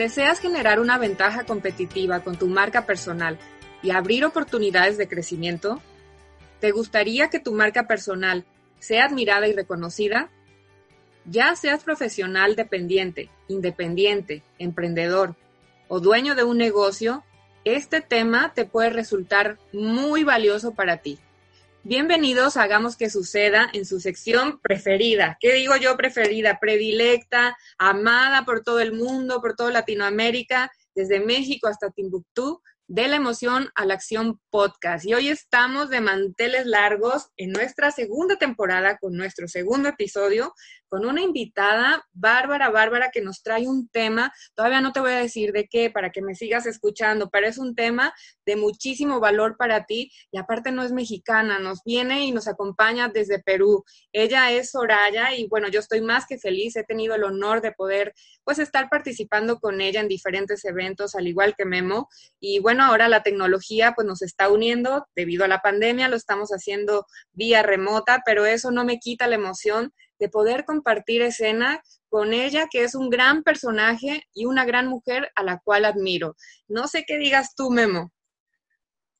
¿Deseas generar una ventaja competitiva con tu marca personal y abrir oportunidades de crecimiento? ¿Te gustaría que tu marca personal sea admirada y reconocida? Ya seas profesional dependiente, independiente, emprendedor o dueño de un negocio, este tema te puede resultar muy valioso para ti. Bienvenidos a Hagamos que Suceda en su sección preferida. ¿Qué digo yo preferida? Predilecta, amada por todo el mundo, por toda Latinoamérica, desde México hasta Timbuktu, de la emoción a la acción podcast. Y hoy estamos de manteles largos en nuestra segunda temporada con nuestro segundo episodio con una invitada, Bárbara, Bárbara, que nos trae un tema, todavía no te voy a decir de qué, para que me sigas escuchando, pero es un tema de muchísimo valor para ti y aparte no es mexicana, nos viene y nos acompaña desde Perú. Ella es Soraya y bueno, yo estoy más que feliz, he tenido el honor de poder pues estar participando con ella en diferentes eventos, al igual que Memo. Y bueno, ahora la tecnología pues nos está uniendo debido a la pandemia, lo estamos haciendo vía remota, pero eso no me quita la emoción de poder compartir escena con ella, que es un gran personaje y una gran mujer a la cual admiro. No sé qué digas tú, Memo.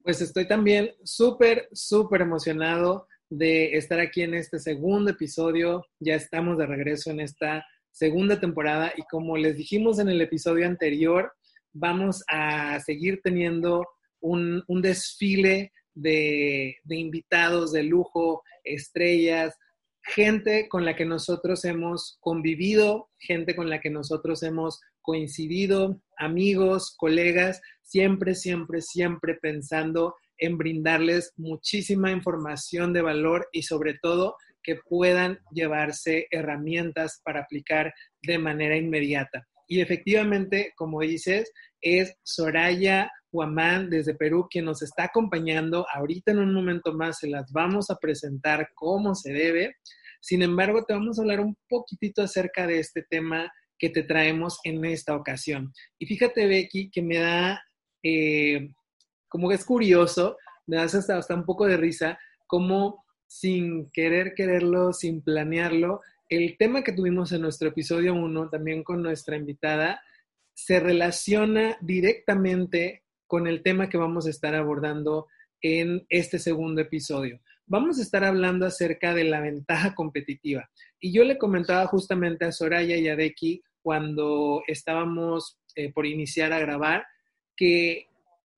Pues estoy también súper, súper emocionado de estar aquí en este segundo episodio. Ya estamos de regreso en esta segunda temporada y como les dijimos en el episodio anterior, vamos a seguir teniendo un, desfile de, de invitados de lujo, estrellas, gente con la que nosotros hemos convivido, gente con la que nosotros hemos coincidido, amigos, colegas, siempre, siempre, siempre pensando en brindarles muchísima información de valor y sobre todo que puedan llevarse herramientas para aplicar de manera inmediata. Y efectivamente, como dices, es Soraya Huamán desde Perú quien nos está acompañando. Ahorita en un momento más se las vamos a presentar como se debe. Sin embargo, te vamos a hablar un poquitito acerca de este tema que te traemos en esta ocasión. Y fíjate, Becky, que me da, eh, como que es curioso, me da hasta, hasta un poco de risa, como sin querer quererlo, sin planearlo, el tema que tuvimos en nuestro episodio 1, también con nuestra invitada, se relaciona directamente con el tema que vamos a estar abordando en este segundo episodio vamos a estar hablando acerca de la ventaja competitiva. Y yo le comentaba justamente a Soraya y a Becky cuando estábamos eh, por iniciar a grabar que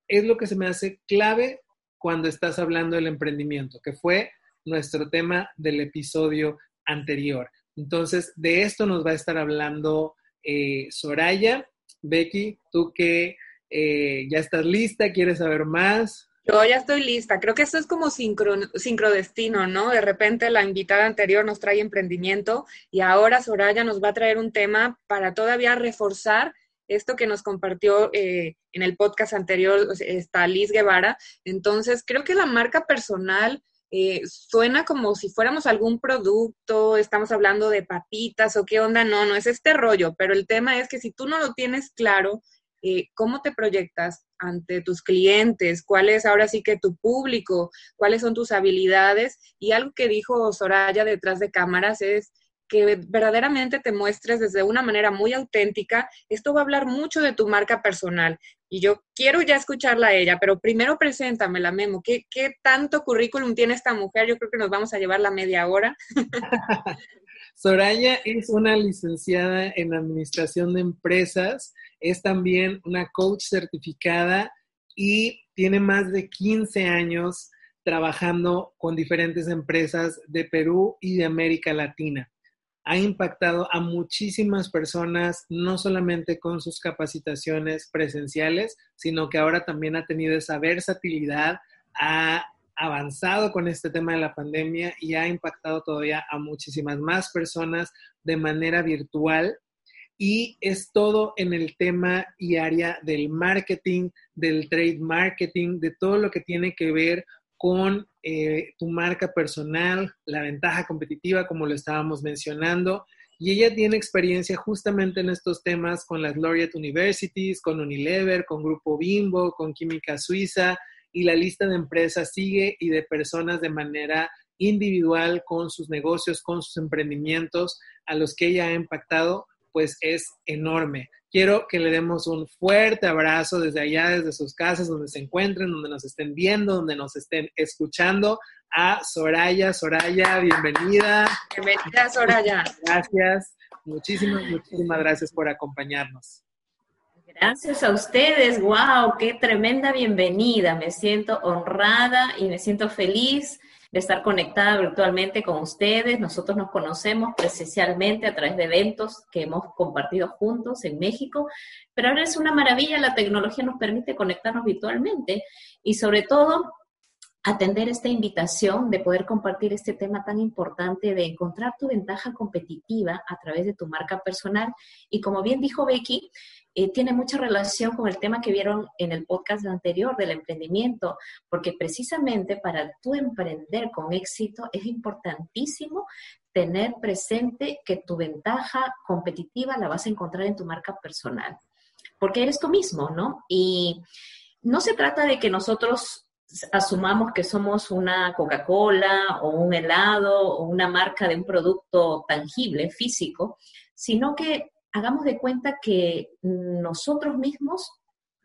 es lo que se me hace clave cuando estás hablando del emprendimiento, que fue nuestro tema del episodio anterior. Entonces, de esto nos va a estar hablando eh, Soraya. Becky, tú que eh, ya estás lista, quieres saber más. Yo ya estoy lista. Creo que esto es como sincro, sincrodestino, ¿no? De repente la invitada anterior nos trae emprendimiento y ahora Soraya nos va a traer un tema para todavía reforzar esto que nos compartió eh, en el podcast anterior, está Liz Guevara. Entonces, creo que la marca personal eh, suena como si fuéramos algún producto, estamos hablando de papitas o qué onda. No, no es este rollo, pero el tema es que si tú no lo tienes claro, eh, cómo te proyectas ante tus clientes, cuál es ahora sí que tu público, cuáles son tus habilidades. Y algo que dijo Soraya detrás de cámaras es que verdaderamente te muestres desde una manera muy auténtica. Esto va a hablar mucho de tu marca personal. Y yo quiero ya escucharla a ella, pero primero preséntamela, Memo. ¿Qué, ¿Qué tanto currículum tiene esta mujer? Yo creo que nos vamos a llevar la media hora. Soraya es una licenciada en Administración de Empresas es también una coach certificada y tiene más de 15 años trabajando con diferentes empresas de Perú y de América Latina. Ha impactado a muchísimas personas, no solamente con sus capacitaciones presenciales, sino que ahora también ha tenido esa versatilidad, ha avanzado con este tema de la pandemia y ha impactado todavía a muchísimas más personas de manera virtual y es todo en el tema y área del marketing, del trade marketing, de todo lo que tiene que ver con eh, tu marca personal, la ventaja competitiva, como lo estábamos mencionando. Y ella tiene experiencia justamente en estos temas con las Laureate Universities, con Unilever, con Grupo Bimbo, con Química Suiza, y la lista de empresas sigue y de personas de manera individual con sus negocios, con sus emprendimientos a los que ella ha impactado pues es enorme. Quiero que le demos un fuerte abrazo desde allá, desde sus casas, donde se encuentren, donde nos estén viendo, donde nos estén escuchando a Soraya. Soraya, bienvenida. Bienvenida, Soraya. Gracias. Muchísimas, muchísimas gracias por acompañarnos. Gracias a ustedes, wow, qué tremenda bienvenida. Me siento honrada y me siento feliz de estar conectada virtualmente con ustedes. Nosotros nos conocemos presencialmente a través de eventos que hemos compartido juntos en México, pero ahora es una maravilla, la tecnología nos permite conectarnos virtualmente y sobre todo atender esta invitación de poder compartir este tema tan importante de encontrar tu ventaja competitiva a través de tu marca personal. Y como bien dijo Becky, eh, tiene mucha relación con el tema que vieron en el podcast anterior del emprendimiento, porque precisamente para tú emprender con éxito es importantísimo tener presente que tu ventaja competitiva la vas a encontrar en tu marca personal, porque eres tú mismo, ¿no? Y no se trata de que nosotros asumamos que somos una Coca-Cola o un helado o una marca de un producto tangible, físico, sino que hagamos de cuenta que nosotros mismos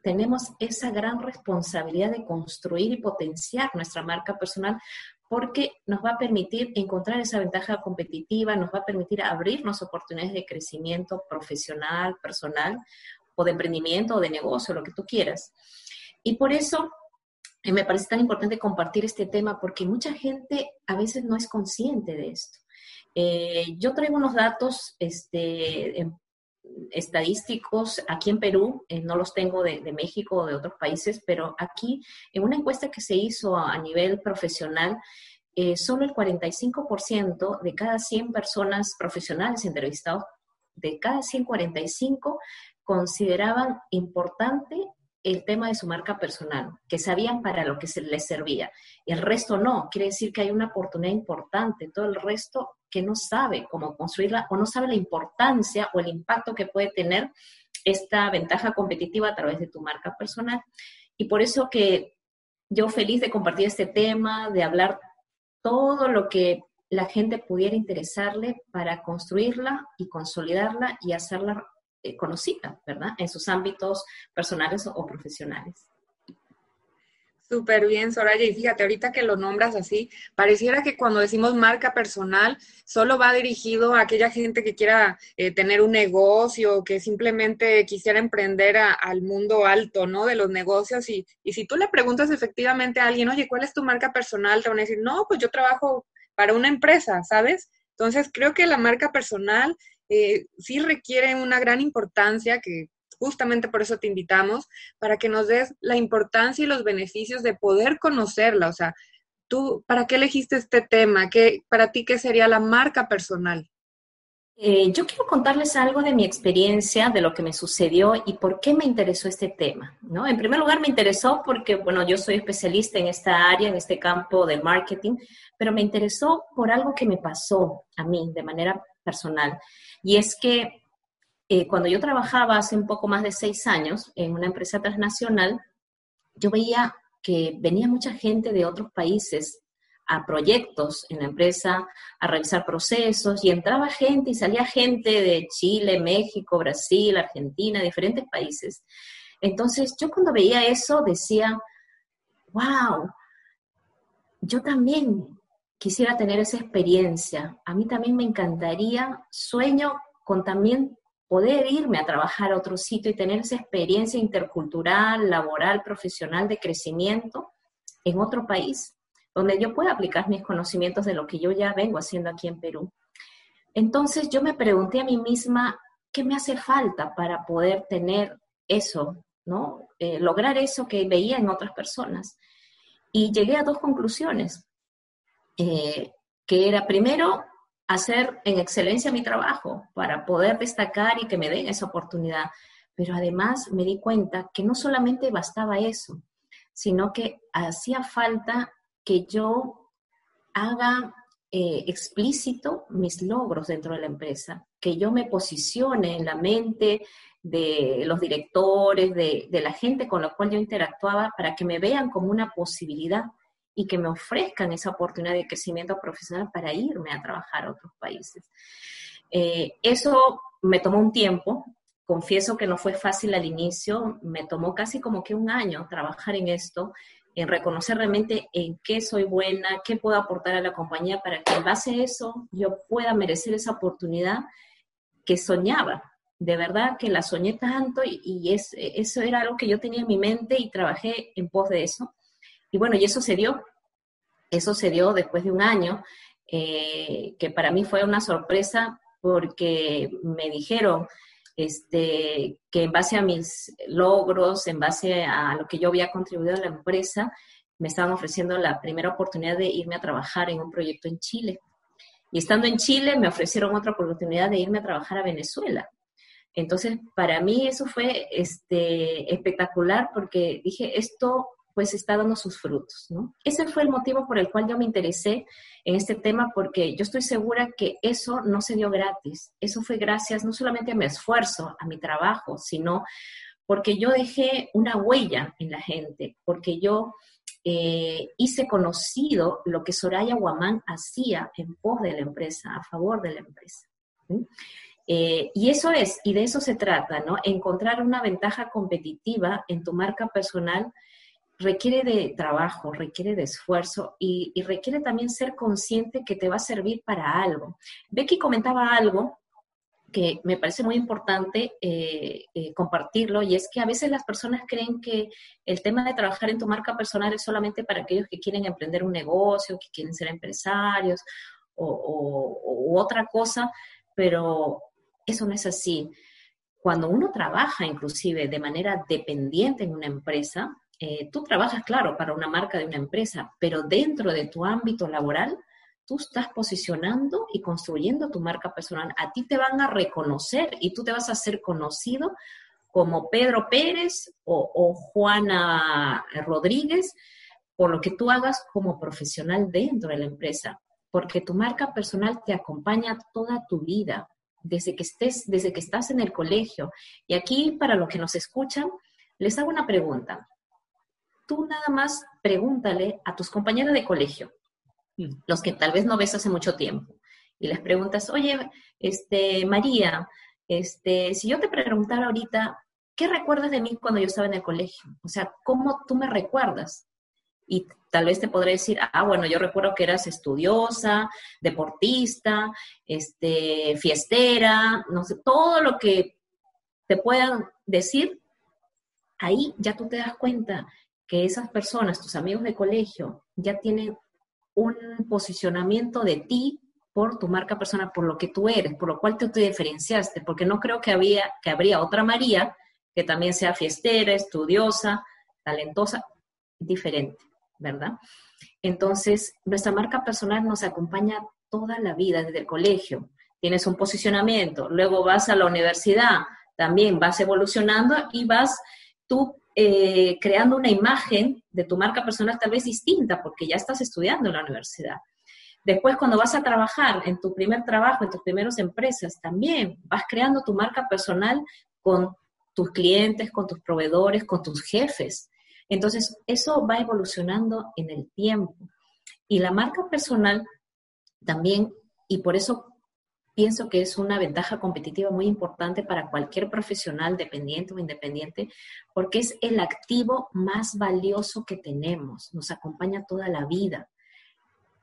tenemos esa gran responsabilidad de construir y potenciar nuestra marca personal porque nos va a permitir encontrar esa ventaja competitiva, nos va a permitir abrirnos oportunidades de crecimiento profesional, personal o de emprendimiento o de negocio, lo que tú quieras. Y por eso eh, me parece tan importante compartir este tema porque mucha gente a veces no es consciente de esto. Eh, yo traigo unos datos este, estadísticos aquí en Perú, eh, no los tengo de, México o de otros países, pero aquí en una encuesta que se hizo a, nivel profesional, solo el 45% de cada 100 personas profesionales entrevistados, de cada 145, consideraban importante el tema de su marca personal, que sabían para lo que se les servía. El resto no, quiere decir que hay una oportunidad importante. Todo el resto que no sabe cómo construirla o no sabe la importancia o el impacto que puede tener esta ventaja competitiva a través de tu marca personal. Y por eso que yo feliz de compartir este tema, de hablar todo lo que la gente pudiera interesarle para construirla y consolidarla y hacerla eh, conocida, ¿verdad? En sus ámbitos personales o, profesionales. Súper bien, Soraya. Y fíjate, ahorita que lo nombras así, pareciera que cuando decimos marca personal, solo va dirigido a aquella gente que quiera eh, tener un negocio, que simplemente quisiera emprender al mundo alto, ¿no? De los negocios. Y, y si tú le preguntas efectivamente a alguien, oye, ¿cuál es tu marca personal? Te van a decir, no, pues yo trabajo para una empresa, ¿sabes? Entonces, creo que la marca personal eh, sí requiere una gran importancia que justamente por eso te invitamos, para que nos des la importancia y los beneficios de poder conocerla. O sea, tú, ¿para qué elegiste este tema? ¿Qué, para ti, ¿qué sería la marca personal? Eh, yo quiero contarles algo de mi experiencia, de lo que me sucedió y por qué me interesó este tema. ¿no? En primer lugar, me interesó porque, bueno, yo soy especialista en esta área, en este campo de marketing, pero me interesó por algo que me pasó a mí de manera personal. Y es que eh, cuando yo trabajaba hace un poco más de seis años en una empresa transnacional, yo veía que venía mucha gente de otros países a proyectos en la empresa, a revisar procesos, y entraba gente y salía gente de Chile, México, Brasil, Argentina, diferentes países. Entonces yo cuando veía eso decía, wow, yo también quisiera tener esa experiencia. A mí también me encantaría, sueño con también poder irme a trabajar a otro sitio y tener esa experiencia intercultural, laboral, profesional de crecimiento en otro país, donde yo pueda aplicar mis conocimientos de lo que yo ya vengo haciendo aquí en Perú. Entonces yo me pregunté a mí misma, ¿qué me hace falta para poder tener eso, ¿no? Eh, lograr eso que veía en otras personas. Y llegué a dos conclusiones. Eh, que era primero hacer en excelencia mi trabajo para poder destacar y que me den esa oportunidad. Pero además me di cuenta que no solamente bastaba eso, sino que hacía falta que yo haga eh, explícito mis logros dentro de la empresa, que yo me posicione en la mente de los directores, de, de la gente con la cual yo interactuaba, para que me vean como una posibilidad y que me ofrezcan esa oportunidad de crecimiento profesional para irme a trabajar a otros países. Eh, eso me tomó un tiempo, confieso que no fue fácil al inicio, me tomó casi como que un año trabajar en esto, en reconocer realmente en qué soy buena, qué puedo aportar a la compañía para que en base a eso yo pueda merecer esa oportunidad que soñaba. De verdad que la soñé tanto y, es, eso era algo que yo tenía en mi mente y trabajé en pos de eso. Y bueno, y eso se dio. Eso se dio después de un año, eh, que para mí fue una sorpresa porque me dijeron este, que en base a mis logros, en base a lo que yo había contribuido a la empresa, me estaban ofreciendo la primera oportunidad de irme a trabajar en un proyecto en Chile. Y estando en Chile me ofrecieron otra oportunidad de irme a trabajar a Venezuela. Entonces, para mí eso fue este, espectacular porque dije, esto pues está dando sus frutos, ¿no? Ese fue el motivo por el cual yo me interesé en este tema, porque yo estoy segura que eso no se dio gratis, eso fue gracias no solamente a mi esfuerzo, a mi trabajo, sino porque yo dejé una huella en la gente, porque yo eh, hice conocido lo que Soraya Guamán hacía en pos de la empresa, a favor de la empresa. Eh, y eso es, y de eso se trata, ¿no? Encontrar una ventaja competitiva en tu marca personal requiere de trabajo, requiere de esfuerzo y, requiere también ser consciente que te va a servir para algo. Becky comentaba algo que me parece muy importante eh, eh, compartirlo y es que a veces las personas creen que el tema de trabajar en tu marca personal es solamente para aquellos que quieren emprender un negocio, que quieren ser empresarios o, otra cosa, pero eso no es así. Cuando uno trabaja inclusive de manera dependiente en una empresa, eh, tú trabajas, claro, para una marca de una empresa, pero dentro de tu ámbito laboral, tú estás posicionando y construyendo tu marca personal. A ti te van a reconocer y tú te vas a hacer conocido como Pedro Pérez o, o Juana Rodríguez por lo que tú hagas como profesional dentro de la empresa, porque tu marca personal te acompaña toda tu vida, desde que estés, desde que estás en el colegio. Y aquí, para los que nos escuchan, les hago una pregunta tú nada más pregúntale a tus compañeros de colegio, mm. los que tal vez no ves hace mucho tiempo, y les preguntas, oye, este, María, este, si yo te preguntara ahorita, ¿qué recuerdas de mí cuando yo estaba en el colegio? O sea, ¿cómo tú me recuerdas? Y tal vez te podré decir, ah, bueno, yo recuerdo que eras estudiosa, deportista, este, fiestera, no sé, todo lo que te puedan decir, ahí ya tú te das cuenta que esas personas, tus amigos de colegio, ya tienen un posicionamiento de ti por tu marca personal, por lo que tú eres, por lo cual te, te diferenciaste, porque no creo que, había, que habría otra María que también sea fiestera, estudiosa, talentosa, diferente, ¿verdad? Entonces, nuestra marca personal nos acompaña toda la vida desde el colegio. Tienes un posicionamiento, luego vas a la universidad, también vas evolucionando y vas tú eh, creando una imagen de tu marca personal tal vez distinta, porque ya estás estudiando en la universidad. Después, cuando vas a trabajar en tu primer trabajo, en tus primeras empresas, también vas creando tu marca personal con tus clientes, con tus proveedores, con tus jefes. Entonces, eso va evolucionando en el tiempo. Y la marca personal también, y por eso pienso que es una ventaja competitiva muy importante para cualquier profesional, dependiente o independiente, porque es el activo más valioso que tenemos, nos acompaña toda la vida.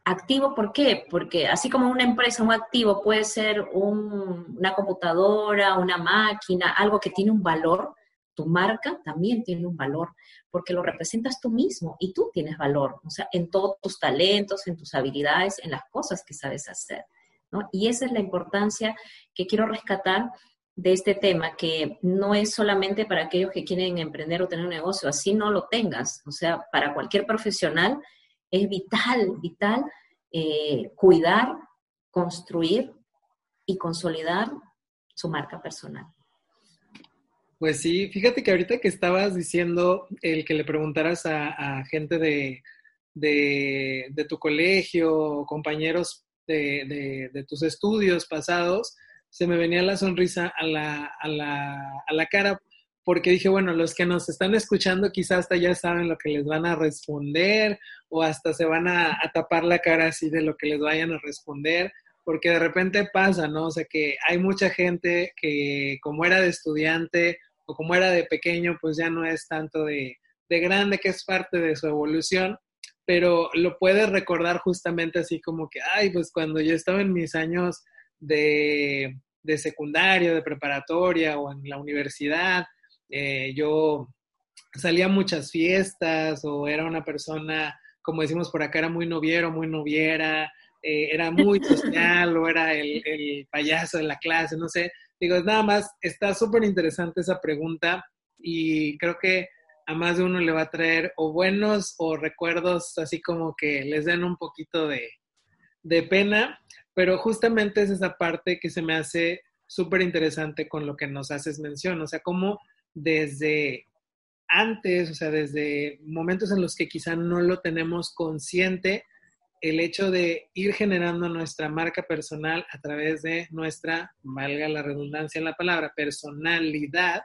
Activo, ¿por qué? Porque así como una empresa, un activo puede ser una computadora, una máquina, algo que tiene un valor, tu marca también tiene un valor, porque lo representas tú mismo y tú tienes valor, o sea, en todos tus talentos, en tus habilidades, en las cosas que sabes hacer. Y esa es la importancia que quiero rescatar de este tema, que no es solamente para aquellos que quieren emprender o tener un negocio, así no lo tengas. O sea, para cualquier profesional es vital, vital eh, cuidar, construir y consolidar su marca personal. Pues sí, fíjate que ahorita que estabas diciendo el que le preguntaras a, gente de, de, de, tu colegio, compañeros de, tus estudios pasados, se me venía la sonrisa a la, a, la, a la cara porque dije, bueno, los que nos están escuchando quizás hasta ya saben lo que les van a responder o hasta se van a, tapar la cara así de lo que les vayan a responder, porque de repente pasa, ¿no? O sea, que hay mucha gente que como era de estudiante o como era de pequeño, pues ya no es tanto de, de grande, que es parte de su evolución, pero lo puedes recordar justamente así como que, ay, pues cuando yo estaba en mis años de, de secundario, de preparatoria o en la universidad, eh, yo salía a muchas fiestas o era una persona, como decimos por acá, era muy noviero, muy noviera, eh, era muy social o era el, el, payaso de la clase, no sé. Digo, nada más, está súper interesante esa pregunta y creo que a más de uno le va a traer o buenos o recuerdos así como que les den un poquito de, de pena, pero justamente es esa parte que se me hace súper interesante con lo que nos haces mención, o sea, cómo desde antes, o sea, desde momentos en los que quizá no lo tenemos consciente, el hecho de ir generando nuestra marca personal a través de nuestra, valga la redundancia en la palabra, personalidad,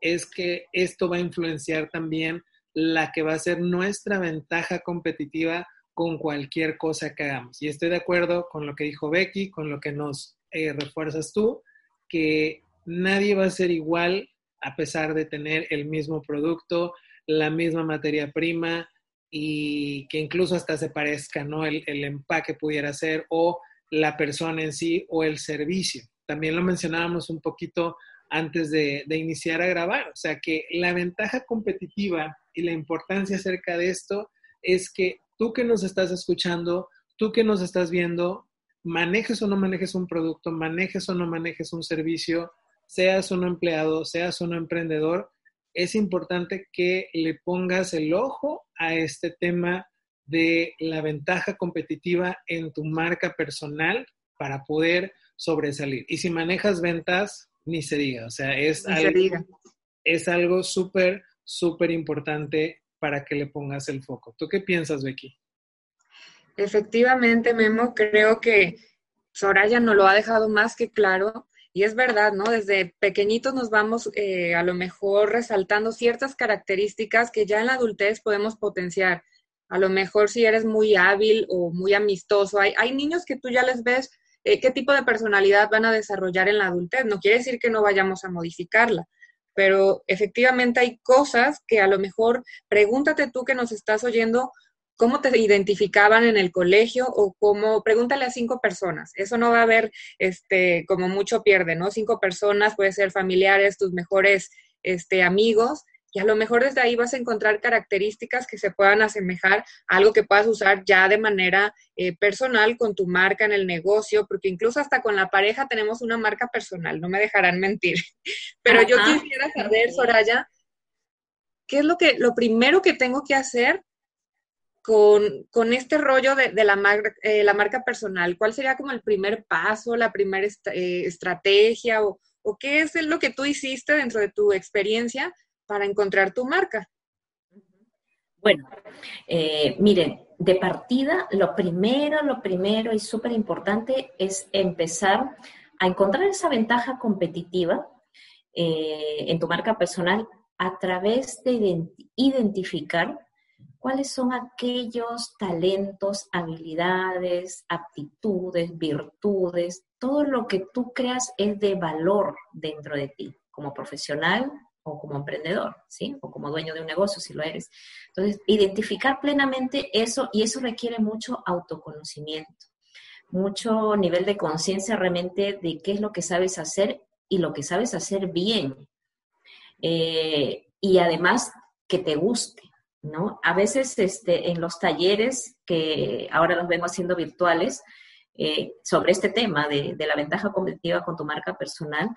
es que esto va a influenciar también la que va a ser nuestra ventaja competitiva con cualquier cosa que hagamos. Y estoy de acuerdo con lo que dijo Becky, con lo que nos eh, refuerzas tú, que nadie va a ser igual a pesar de tener el mismo producto, la misma materia prima y que incluso hasta se parezca, ¿no? El, el empaque pudiera ser o la persona en sí o el servicio. También lo mencionábamos un poquito antes de, iniciar a grabar. O sea que la ventaja competitiva y la importancia acerca de esto es que tú que nos estás escuchando, tú que nos estás viendo, manejes o no manejes un producto, manejes o no manejes un servicio, seas un empleado, seas un emprendedor, es importante que le pongas el ojo a este tema de la ventaja competitiva en tu marca personal para poder sobresalir. Y si manejas ventas, ni se diga, o sea, es algo, es algo súper, súper importante para que le pongas el foco. ¿Tú qué piensas, Becky? Efectivamente, Memo, creo que Soraya nos lo ha dejado más que claro y es verdad, ¿no? Desde pequeñitos nos vamos eh, a lo mejor resaltando ciertas características que ya en la adultez podemos potenciar. A lo mejor si eres muy hábil o muy amistoso, hay, hay niños que tú ya les ves eh, qué tipo de personalidad van a desarrollar en la adultez. No quiere decir que no vayamos a modificarla, pero efectivamente hay cosas que a lo mejor pregúntate tú que nos estás oyendo, cómo te identificaban en el colegio o cómo, pregúntale a cinco personas. Eso no va a haber, este, como mucho pierde, ¿no? Cinco personas, puede ser familiares, tus mejores este, amigos, y a lo mejor desde ahí vas a encontrar características que se puedan asemejar a algo que puedas usar ya de manera eh, personal con tu marca en el negocio, porque incluso hasta con la pareja tenemos una marca personal, no me dejarán mentir. Pero yo quisiera saber, Soraya, ¿qué es lo que lo primero que tengo que hacer con, con este rollo de, de la, mar, eh, la, marca personal? ¿Cuál sería como el primer paso, la primera est eh, estrategia o, o, qué es lo que tú hiciste dentro de tu experiencia para encontrar tu marca? Bueno, eh, miren, de partida, lo primero, lo primero y súper importante es empezar a encontrar esa ventaja competitiva eh, en tu marca personal a través de identificar cuáles son aquellos talentos, habilidades, aptitudes, virtudes, todo lo que tú creas es de valor dentro de ti, como profesional o como emprendedor, ¿sí? O como dueño de un negocio, si lo eres. Entonces, identificar plenamente eso y eso requiere mucho autoconocimiento, mucho nivel de conciencia realmente de qué es lo que sabes hacer y lo que sabes hacer bien. Eh, y además que te guste. ¿no? A veces este, en los talleres que ahora los vemos haciendo virtuales, eh, sobre este tema de, de, la ventaja competitiva con tu marca personal,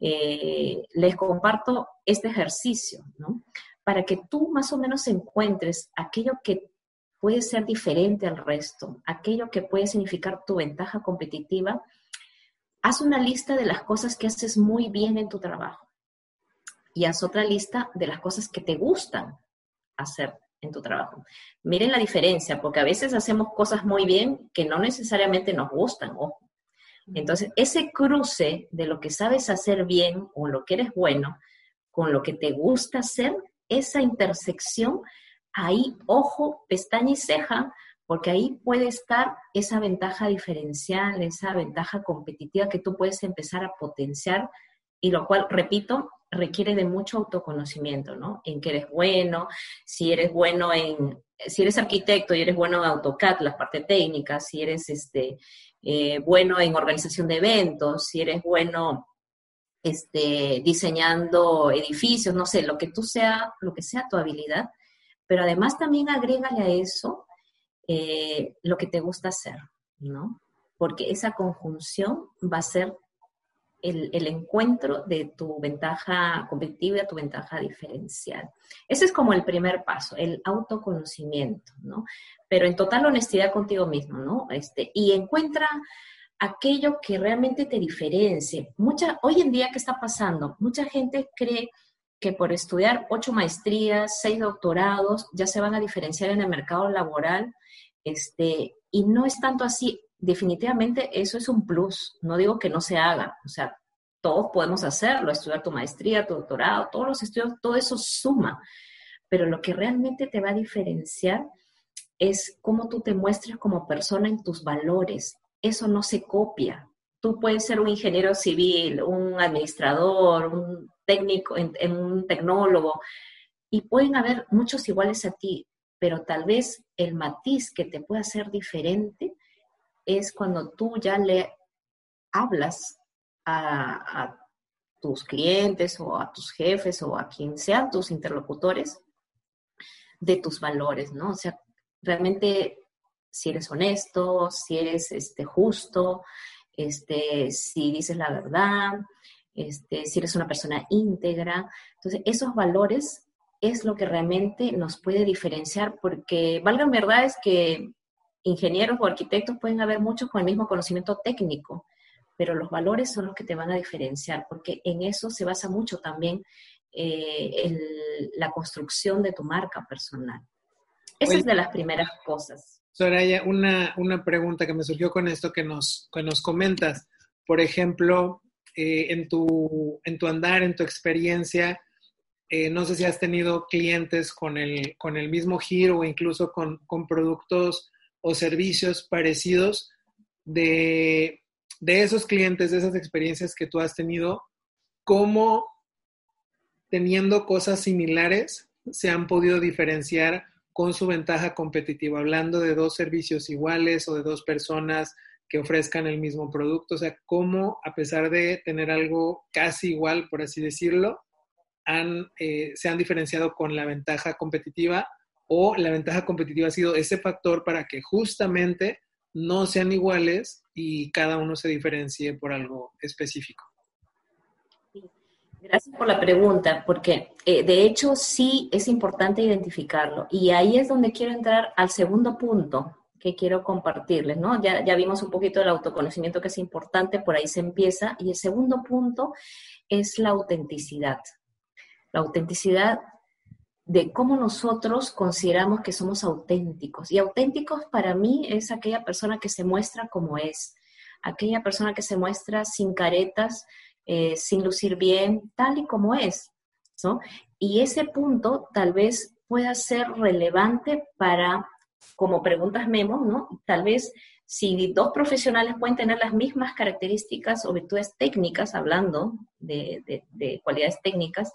eh, les comparto este ejercicio, ¿no? Para que tú más o menos encuentres aquello que puede ser diferente al resto, aquello que puede significar tu ventaja competitiva, haz una lista de las cosas que haces muy bien en tu trabajo y haz otra lista de las cosas que te gustan hacer en tu trabajo. Miren la diferencia, porque a veces hacemos cosas muy bien que no necesariamente nos gustan, ojo. Entonces, ese cruce de lo que sabes hacer bien o lo que eres bueno con lo que te gusta hacer, esa intersección, ahí ojo, pestaña y ceja, porque ahí puede estar esa ventaja diferencial, esa ventaja competitiva que tú puedes empezar a potenciar y lo cual, repito, requiere de mucho autoconocimiento, ¿no? En qué eres bueno, si eres bueno en, si eres arquitecto y eres bueno en AutoCAD, la parte técnica, si eres este, eh, bueno en organización de eventos, si eres bueno este, diseñando edificios, no sé, lo que tú sea, lo que sea tu habilidad, pero además también agrégale a eso eh, lo que te gusta hacer, ¿no? Porque esa conjunción va a ser el, encuentro de tu ventaja competitiva tu ventaja diferencial. Ese es como el primer paso, el autoconocimiento, ¿no? Pero en total honestidad contigo mismo, ¿no? Este, y encuentra aquello que realmente te diferencie. Mucha, hoy en día, ¿qué está pasando? Mucha gente cree que por estudiar ocho maestrías, seis doctorados, ya se van a diferenciar en el mercado laboral, este, y no es tanto así. Definitivamente eso es un plus. No digo que no se haga, o sea, todos podemos hacerlo, estudiar tu maestría, tu doctorado, todos los estudios, todo eso suma. Pero lo que realmente te va a diferenciar es cómo tú te muestres como persona en tus valores, eso no se copia. Tú puedes ser un ingeniero civil, un administrador, un técnico, un tecnólogo, y pueden haber muchos iguales a ti, pero tal vez el matiz que te puede hacer diferente es cuando tú ya le hablas a, tus clientes o a tus jefes o a quien sean tus interlocutores de tus valores, ¿no? O sea, realmente si eres honesto, si eres este, justo, este, si dices la verdad, este, si eres una persona íntegra. Entonces, esos valores es lo que realmente nos puede diferenciar, porque valga verdad es que ingenieros o arquitectos pueden haber muchos con el mismo conocimiento técnico, pero los valores son los que te van a diferenciar, porque en eso se basa mucho también eh, la construcción de tu marca personal. Esa es de las primeras cosas. Soraya, una, una pregunta que me surgió con esto que nos, que nos comentas. Por ejemplo, eh, en, tu, en tu andar, en tu experiencia, eh, no sé si has tenido clientes con el, con el mismo giro o incluso con, con productos o servicios parecidos de, de, esos clientes, de esas experiencias que tú has tenido, cómo teniendo cosas similares se han podido diferenciar con su ventaja competitiva, hablando de dos servicios iguales o de dos personas que ofrezcan el mismo producto, o sea, cómo a pesar de tener algo casi igual, por así decirlo, han, eh, se han diferenciado con la ventaja competitiva o la ventaja competitiva ha sido ese factor para que justamente no sean iguales y cada uno se diferencie por algo específico. Gracias por la pregunta, porque eh, de hecho sí es importante identificarlo. Y ahí es donde quiero entrar al segundo punto que quiero compartirles, ¿no? Ya, ya vimos un poquito del autoconocimiento que es importante, por ahí se empieza. Y el segundo punto es la autenticidad. La autenticidad de cómo nosotros consideramos que somos auténticos. Y auténticos para mí es aquella persona que se muestra como es, aquella persona que se muestra sin caretas, eh, sin lucir bien, tal y como es. ¿no? Y ese punto tal vez pueda ser relevante para, como preguntas memo, ¿no? Tal vez si dos profesionales pueden tener las mismas características o virtudes técnicas, hablando de, de cualidades técnicas,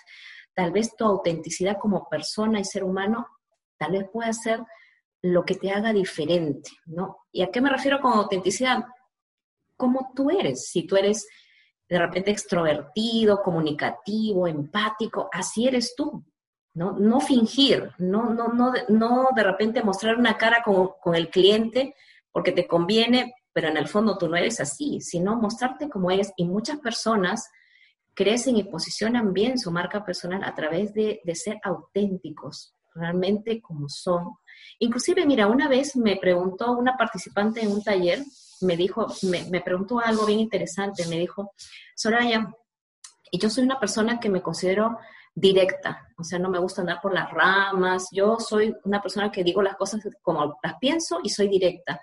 tal vez tu autenticidad como persona y ser humano, tal vez pueda ser lo que te haga diferente, ¿no? ¿Y a qué me refiero con autenticidad? Como tú eres. Si tú eres de repente extrovertido, comunicativo, empático, así eres tú, ¿no? No fingir, no, no, no, no de repente mostrar una cara con, con el cliente porque te conviene, pero en el fondo tú no eres así, sino mostrarte como eres. Y muchas personas crecen y posicionan bien su marca personal a través de, ser auténticos, realmente como son. Inclusive, mira, una vez me preguntó una participante en un taller, me dijo, me, preguntó algo bien interesante, me dijo, Soraya, yo soy una persona que me considero directa, o sea, no me gusta andar por las ramas, yo soy una persona que digo las cosas como las pienso y soy directa.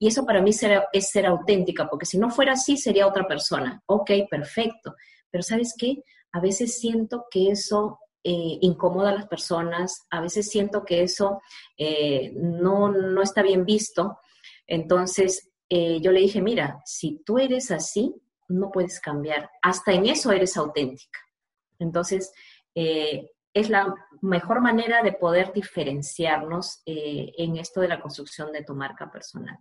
Y eso para mí es ser auténtica, porque si no fuera así sería otra persona. Ok, perfecto. Pero ¿sabes qué? A veces siento que eso eh, incomoda a las personas, a veces siento que eso eh, no, no, está bien visto. Entonces, eh, yo le dije, mira, si tú eres así, no puedes cambiar. Hasta en eso eres auténtica. Entonces, es la mejor manera de poder diferenciarnos en esto de la construcción de tu marca personal.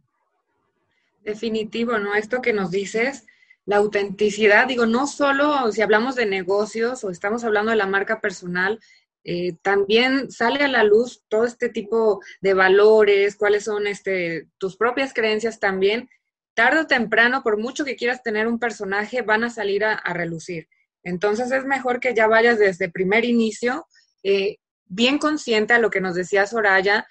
Definitivo, ¿no? Esto que nos dices la autenticidad, digo, no solo si hablamos de negocios o estamos hablando de la marca personal, eh, también sale a la luz todo este tipo de valores, cuáles son este, tus propias creencias también. Tarde o temprano, por mucho que quieras tener un personaje, van a salir a, relucir. Entonces es mejor que ya vayas desde primer inicio, eh, bien consciente a lo que nos decía Soraya,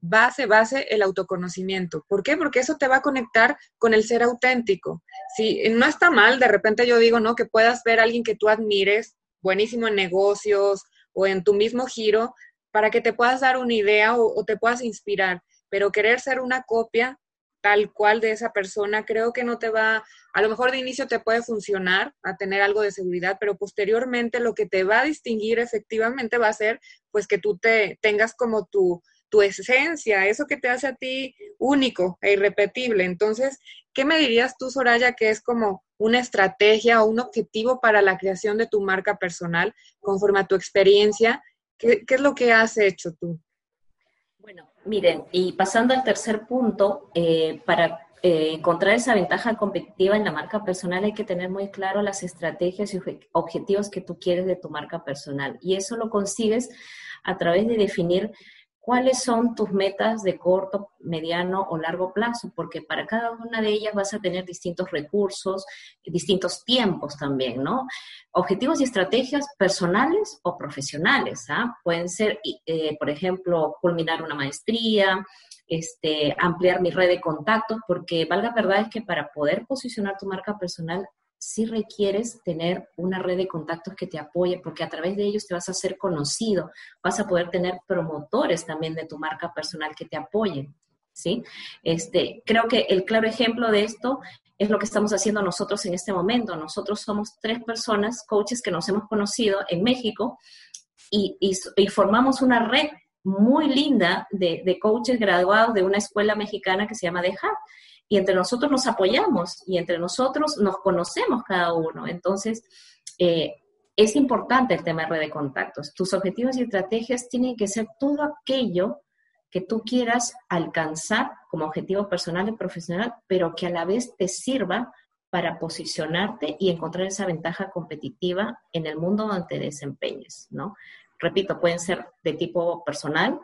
base, base el autoconocimiento. ¿Por qué? Porque eso te va a conectar con el ser auténtico. Si no está mal, de repente yo digo, ¿no? Que puedas ver a alguien que tú admires, buenísimo en negocios o en tu mismo giro, para que te puedas dar una idea o, te puedas inspirar. Pero querer ser una copia tal cual de esa persona, creo que no te va, a lo mejor de inicio te puede funcionar a tener algo de seguridad, pero posteriormente lo que te va a distinguir efectivamente va a ser pues que tú te tengas como tu tu esencia, eso que te hace a ti único e irrepetible. Entonces, ¿qué me dirías tú, Soraya, que es como una estrategia o un objetivo para la creación de tu marca personal conforme a tu experiencia? ¿Qué, es lo que has hecho tú? Bueno, miren, y pasando al tercer punto, eh, para eh, encontrar esa ventaja competitiva en la marca personal hay que tener muy claro las estrategias y objetivos que tú quieres de tu marca personal. Y eso lo consigues a través de definir cuáles son tus metas de corto, mediano o largo plazo, porque para cada una de ellas vas a tener distintos recursos, distintos tiempos también, ¿no? Objetivos y estrategias personales o profesionales, ¿ah? Pueden ser, eh, por ejemplo, culminar una maestría, este, ampliar mi red de contactos, porque valga verdad es que para poder posicionar tu marca personal si requieres tener una red de contactos que te apoye, porque a través de ellos te vas a hacer conocido, vas a poder tener promotores también de tu marca personal que te apoyen, ¿sí? Este, creo que el claro ejemplo de esto es lo que estamos haciendo nosotros en este momento. Nosotros somos tres personas, coaches que nos hemos conocido en México y, formamos una red muy linda de, de, coaches graduados de una escuela mexicana que se llama The y entre nosotros nos apoyamos y entre nosotros nos conocemos cada uno. Entonces, eh, es importante el tema de red de contactos. Tus objetivos y estrategias tienen que ser todo aquello que tú quieras alcanzar como objetivo personal y profesional, pero que a la vez te sirva para posicionarte y encontrar esa ventaja competitiva en el mundo donde te desempeñes, ¿no? Repito, pueden ser de tipo personal,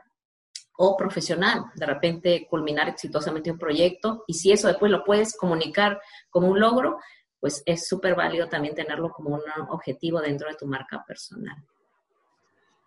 o profesional, de repente culminar exitosamente un proyecto y si eso después lo puedes comunicar como un logro, pues es súper válido también tenerlo como un objetivo dentro de tu marca personal.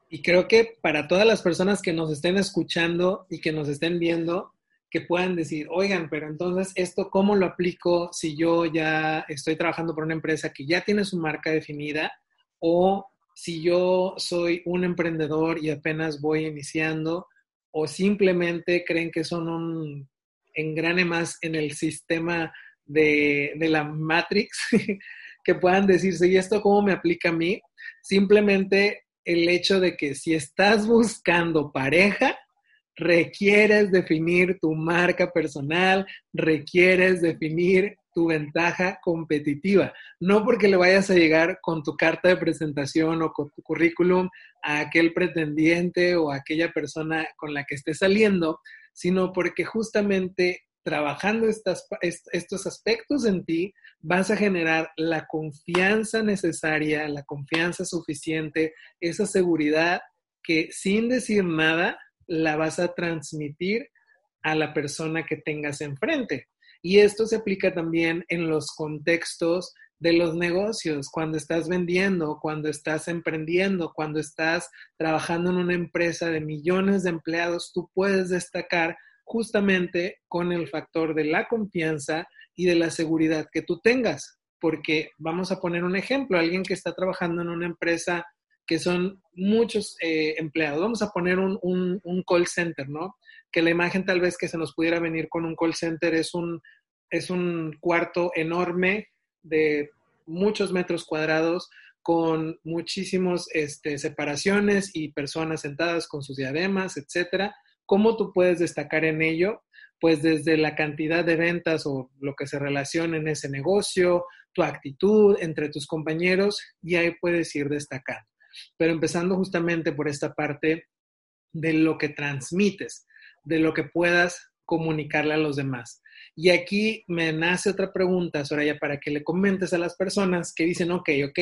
Y creo que para todas las personas que nos estén escuchando y que nos estén viendo, que puedan decir, oigan, pero entonces esto, ¿cómo lo aplico si yo ya estoy trabajando por una empresa que ya tiene su marca definida o si yo soy un emprendedor y apenas voy iniciando? O simplemente creen que son un engrane más en el sistema de, la Matrix, que puedan decirse, ¿y esto cómo me aplica a mí? Simplemente el hecho de que si estás buscando pareja, requieres definir tu marca personal, requieres definir tu ventaja competitiva. No porque le vayas a llegar con tu carta de presentación o con tu currículum a aquel pretendiente o a aquella persona con la que estés saliendo, sino porque justamente trabajando estos aspectos en ti, vas a generar la confianza necesaria, la confianza suficiente, esa seguridad que sin decir nada la vas a transmitir a la persona que tengas enfrente. Y esto se aplica también en los contextos de los negocios, cuando estás vendiendo, cuando estás emprendiendo, cuando estás trabajando en una empresa de millones de empleados, tú puedes destacar justamente con el factor de la confianza y de la seguridad que tú tengas. Porque vamos a poner un ejemplo, alguien que está trabajando en una empresa que son muchos eh, empleados, vamos a poner un, un call center, ¿no? que la imagen tal vez que se nos pudiera venir con un call center es un, es un cuarto enorme de muchos metros cuadrados con muchísimas este, separaciones y personas sentadas con sus diademas, etcétera. ¿Cómo tú puedes destacar en ello? Pues desde la cantidad de ventas o lo que se relaciona en ese negocio, tu actitud entre tus compañeros y ahí puedes ir destacando. Pero empezando justamente por esta parte de lo que transmites, de lo que puedas comunicarle a los demás. Y aquí me nace otra pregunta, Soraya, para que le comentes a las personas que dicen, ok, ok,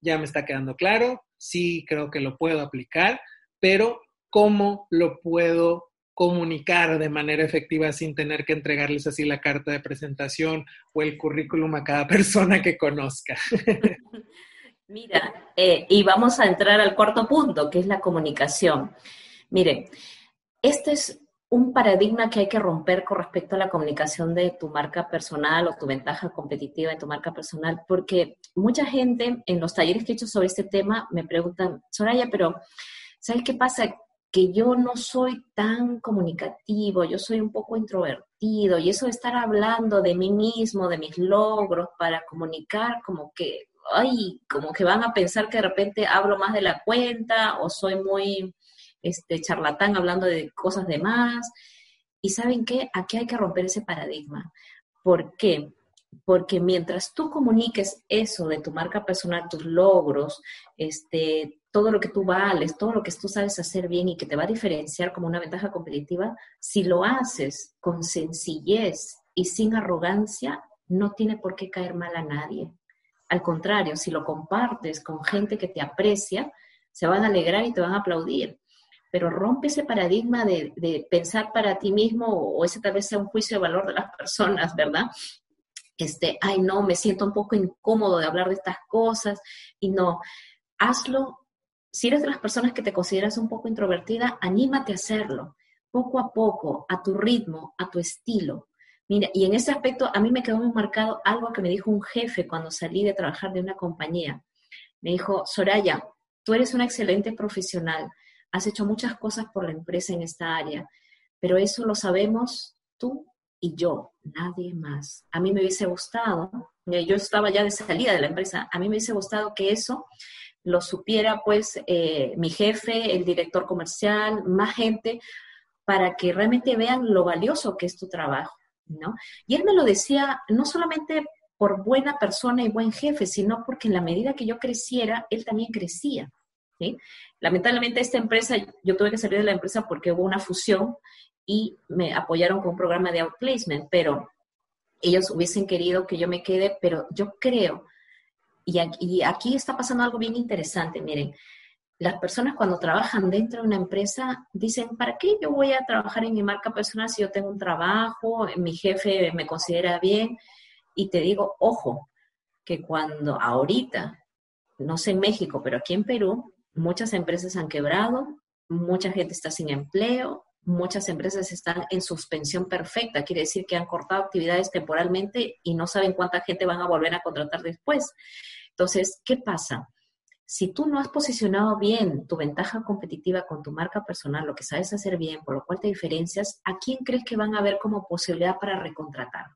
ya me está quedando claro, sí creo que lo puedo aplicar, pero ¿cómo lo puedo comunicar de manera efectiva sin tener que entregarles así la carta de presentación o el currículum a cada persona que conozca? Mira, eh, y vamos a entrar al cuarto punto, que es la comunicación. Mire, este es un paradigma que hay que romper con respecto a la comunicación de tu marca personal o tu ventaja competitiva de tu marca personal, porque mucha gente en los talleres que he hecho sobre este tema me preguntan, Soraya, pero ¿sabes qué pasa? Que yo no soy tan comunicativo, yo soy un poco introvertido y eso de estar hablando de mí mismo, de mis logros para comunicar, como que, ay, como que van a pensar que de repente hablo más de la cuenta o soy muy este, charlatán hablando de cosas de más. Y saben qué, aquí hay que romper ese paradigma. ¿Por qué? Porque mientras tú comuniques eso de tu marca personal, tus logros, este, todo lo que tú vales, todo lo que tú sabes hacer bien y que te va a diferenciar como una ventaja competitiva, si lo haces con sencillez y sin arrogancia, no tiene por qué caer mal a nadie. Al contrario, si lo compartes con gente que te aprecia, se van a alegrar y te van a aplaudir pero rompe ese paradigma de, pensar para ti mismo o ese tal vez sea un juicio de valor de las personas, ¿verdad? Este, ay, no, me siento un poco incómodo de hablar de estas cosas y no, hazlo. Si eres de las personas que te consideras un poco introvertida, anímate a hacerlo, poco a poco, a tu ritmo, a tu estilo. Mira, y en ese aspecto a mí me quedó muy marcado algo que me dijo un jefe cuando salí de trabajar de una compañía. Me dijo, Soraya, tú eres una excelente profesional, has hecho muchas cosas por la empresa en esta área, pero eso lo sabemos tú y yo, nadie más. A mí me hubiese gustado, yo estaba ya de salida de la empresa, a mí me hubiese gustado que eso lo supiera pues eh, mi jefe, el director comercial, más gente, para que realmente vean lo valioso que es tu trabajo, ¿no? Y él me lo decía no solamente por buena persona y buen jefe, sino porque en la medida que yo creciera, él también crecía. Lamentablemente esta empresa, yo tuve que salir de la empresa porque hubo una fusión y me apoyaron con un programa de outplacement, pero ellos hubiesen querido que yo me quede, pero yo creo, y aquí, está pasando algo bien interesante, miren, las personas cuando trabajan dentro de una empresa dicen, ¿para qué yo voy a trabajar en mi marca personal si yo tengo un trabajo, mi jefe me considera bien? Y te digo, ojo, que cuando ahorita, no sé en México, pero aquí en Perú, Muchas empresas han quebrado, mucha gente está sin empleo, muchas empresas están en suspensión perfecta, quiere decir que han cortado actividades temporalmente y no saben cuánta gente van a volver a contratar después. Entonces, ¿qué pasa? Si tú no has posicionado bien tu ventaja competitiva con tu marca personal, lo que sabes hacer bien, por lo cual te diferencias, ¿a quién crees que van a ver como posibilidad para recontratar?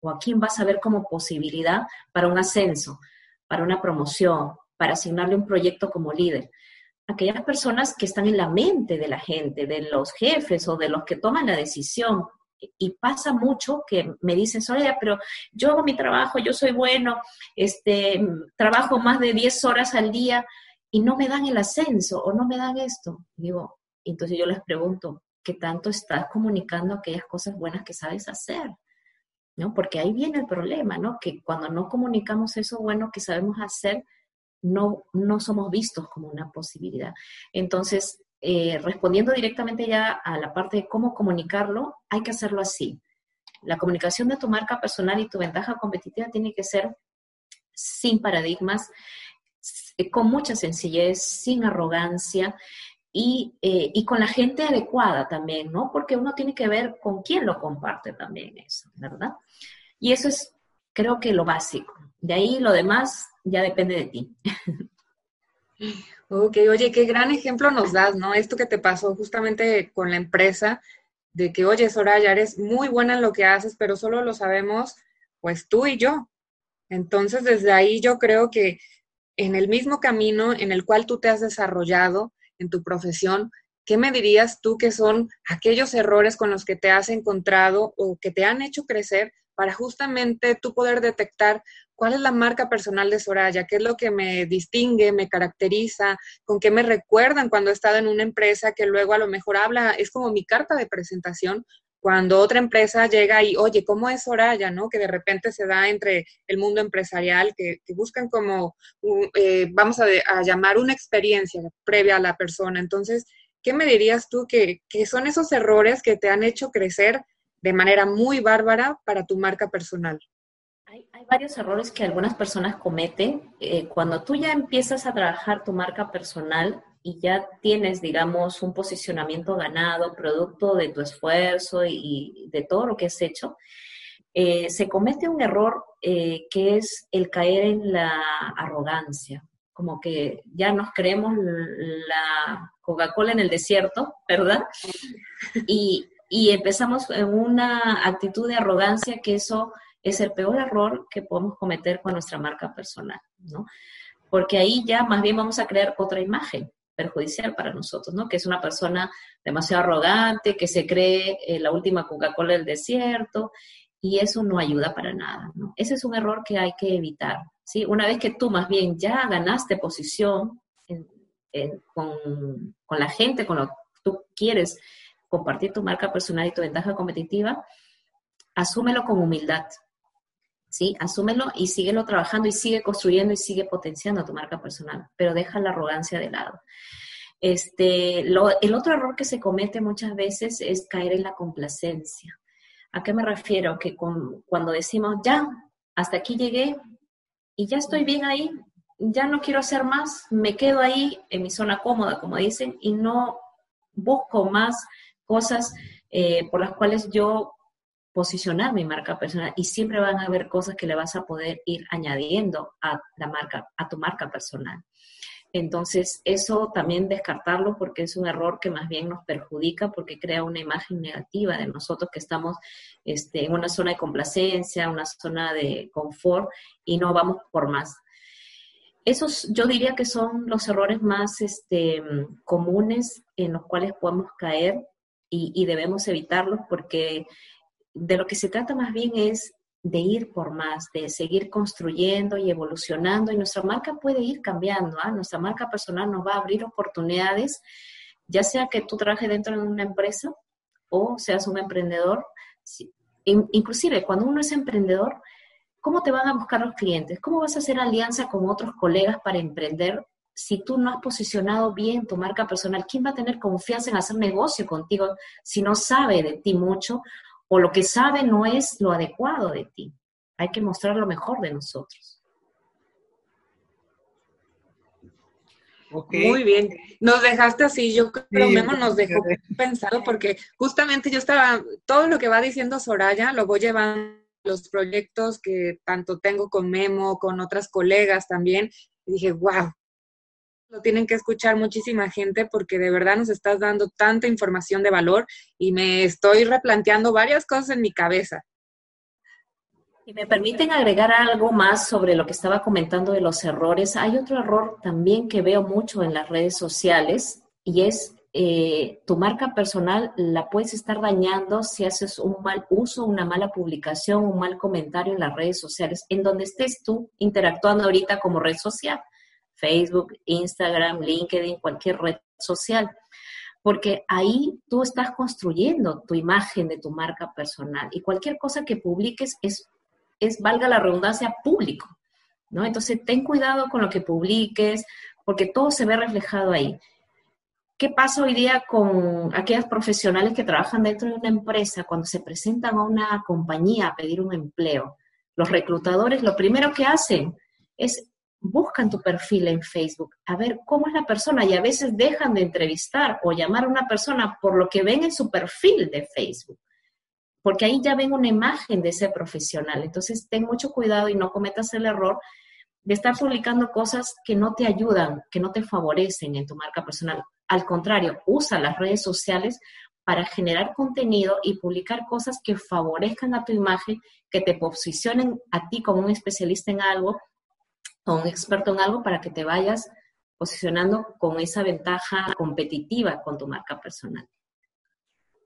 ¿O a quién vas a ver como posibilidad para un ascenso, para una promoción, para asignarle un proyecto como líder. Aquellas personas que están en la mente de la gente, de los jefes o de los que toman la decisión. Y pasa mucho que me dicen, Soraya, pero yo hago mi trabajo, yo soy bueno, este, trabajo más de 10 horas al día y no me dan el ascenso o no me dan esto. Digo, entonces yo les pregunto, ¿qué tanto estás comunicando aquellas cosas buenas que sabes hacer? ¿No? Porque ahí viene el problema, ¿no? Que cuando no comunicamos eso bueno que sabemos hacer, no, no somos vistos como una posibilidad. Entonces, eh, respondiendo directamente ya a la parte de cómo comunicarlo, hay que hacerlo así. La comunicación de tu marca personal y tu ventaja competitiva tiene que ser sin paradigmas, eh, con mucha sencillez, sin arrogancia y, eh, y, con la gente adecuada también, ¿no? Porque uno tiene que ver con quién lo comparte también eso, ¿verdad? Y eso es, creo que lo básico. De ahí lo demás ya depende de ti. Ok, oye, qué gran ejemplo nos das, ¿no? Esto que te pasó justamente con la empresa, de que, oye, Soraya, eres muy buena en lo que haces, pero solo lo sabemos, pues tú y yo. Entonces, desde ahí yo creo que en el mismo camino en el cual tú te has desarrollado en tu profesión, ¿qué me dirías tú que son aquellos errores con los que te has encontrado o que te han hecho crecer para justamente tú poder detectar cuál es la marca personal de Soraya, qué es lo que me distingue, me caracteriza, con qué me recuerdan cuando he estado en una empresa que luego a lo mejor habla, es como mi carta de presentación, cuando otra empresa llega y, oye, ¿cómo es Soraya? ¿no? Que de repente se da entre el mundo empresarial, que, buscan como, eh, vamos a, llamar una experiencia previa a la persona. Entonces, ¿qué me dirías tú que, son esos errores que te han hecho crecer de manera muy bárbara para tu marca personal? Hay, varios errores que algunas personas cometen. Eh, cuando tú ya empiezas a trabajar tu marca personal, y ya tienes, digamos, un posicionamiento ganado, producto de tu esfuerzo y, de todo lo que has hecho, eh, se comete un error eh, que es el caer en la arrogancia, como que ya nos creemos la Coca-Cola en el desierto, ¿verdad? Y, y empezamos en una actitud de arrogancia que eso es el peor error que podemos cometer con nuestra marca personal, ¿no? Porque ahí ya más bien vamos a crear otra imagen perjudicial para nosotros, ¿no? Que es una persona demasiado arrogante, que se cree eh, la última Coca-Cola del desierto, y eso no ayuda para nada, ¿no? Ese es un error que hay que evitar, ¿sí? Una vez que tú más bien ya ganaste posición con, con la gente, con lo que tú quieres compartir tu marca personal y tu ventaja competitiva, asúmelo con humildad, ¿sí? Asúmelo y síguelo trabajando y sigue construyendo y sigue potenciando tu marca personal, pero deja la arrogancia de lado. Este, el otro error que se comete muchas veces es caer en la complacencia. ¿A qué me refiero? Que cuando decimos, ya, hasta aquí llegué y ya estoy bien ahí, ya no quiero hacer más, me quedo ahí en mi zona cómoda, como dicen, y no busco más cosas eh, por las cuales yo posicionar mi marca personal y siempre van a haber cosas que le vas a poder ir añadiendo a la marca, a tu marca personal. Entonces, eso también descartarlo porque es un error que más bien nos perjudica porque crea una imagen negativa de nosotros que estamos este, en una zona de complacencia, una zona de confort y no vamos por más. Esos yo diría que son los errores más este, comunes en los cuales podemos caer y, debemos evitarlos porque de lo que se trata más bien es de ir por más, de seguir construyendo y evolucionando y nuestra marca puede ir cambiando, ¿ah? nuestra marca personal nos va a abrir oportunidades, ya sea que tú trabajes dentro de una empresa o seas un emprendedor, inclusive cuando uno es emprendedor, ¿cómo te van a buscar los clientes? ¿Cómo vas a hacer alianza con otros colegas para emprender si tú no has posicionado bien tu marca personal? ¿Quién va a tener confianza en hacer negocio contigo si no sabe de ti mucho o lo que sabe no es lo adecuado de ti. Hay que mostrar lo mejor de nosotros. Muy bien, nos dejaste así, yo creo que Memo nos dejó pensado porque justamente yo estaba, todo lo que va diciendo Soraya lo voy llevando los proyectos que tanto tengo con Memo, con otras colegas también, y dije, wow, lo tienen que escuchar muchísima gente porque de verdad nos estás dando tanta información de valor y me estoy replanteando varias cosas en mi cabeza. Y me permiten agregar algo más sobre lo que estaba comentando de los errores. Hay otro error también que veo mucho en las redes sociales y es eh, tu marca personal la puedes estar dañando si haces un mal uso, una mala publicación, un mal comentario en las redes sociales, en donde estés tú interactuando ahorita como red social. Facebook, Instagram, LinkedIn, cualquier red social, porque ahí tú estás construyendo tu imagen de tu marca personal y cualquier cosa que publiques es, es valga la redundancia, público, ¿no? Entonces, ten cuidado con lo que publiques, porque todo se ve reflejado ahí. ¿Qué pasa hoy día con aquellas profesionales que trabajan dentro de una empresa cuando se presentan a una compañía a pedir un empleo? Los reclutadores lo primero que hacen es buscan tu perfil en Facebook, a ver cómo es la persona y a veces dejan de entrevistar o llamar a una persona por lo que ven en su perfil de Facebook, porque ahí ya ven una imagen de ese profesional. Entonces, ten mucho cuidado y no cometas el error de estar publicando cosas que no te ayudan, que no te favorecen en tu marca personal. Al contrario, usa las redes sociales para generar contenido y publicar cosas que favorezcan a tu imagen, que te posicionen a ti como un especialista en algo o un experto en algo para que te vayas posicionando con esa ventaja competitiva con tu marca personal.